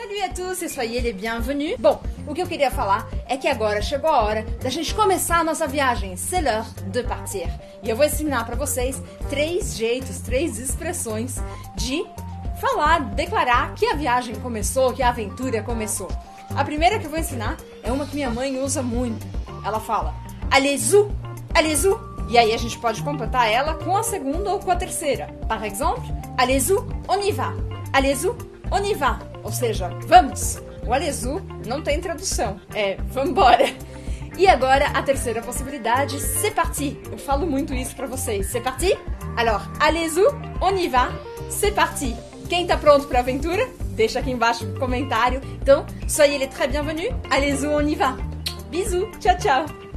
Salut a tous e soyez les bienvenus. Bom, o que eu queria falar é que agora chegou a hora da gente começar a nossa viagem. C'est l'heure de partir. E eu vou ensinar para vocês três jeitos, três expressões de falar, declarar que a viagem começou, que a aventura começou. A primeira que eu vou ensinar é uma que minha mãe usa muito. Ela fala: Allez-vous, allez-vous. E aí a gente pode completar ela com a segunda ou com a terceira. Par exemple, allez-vous, on y va. Allez-vous, on y va. Ou seja, vamos. O allez-vous não tem tradução. É vambora. E agora a terceira possibilidade, c'est parti. Eu falo muito isso para vocês. C'est parti? Alors, allez-vous, on y va. C'est parti. Quem tá pronto para a aventura? Deixa aqui embaixo no comentário. Então, soyez les très bienvenus. Allez-vous, on y va. Bisous. Tchau, tchau.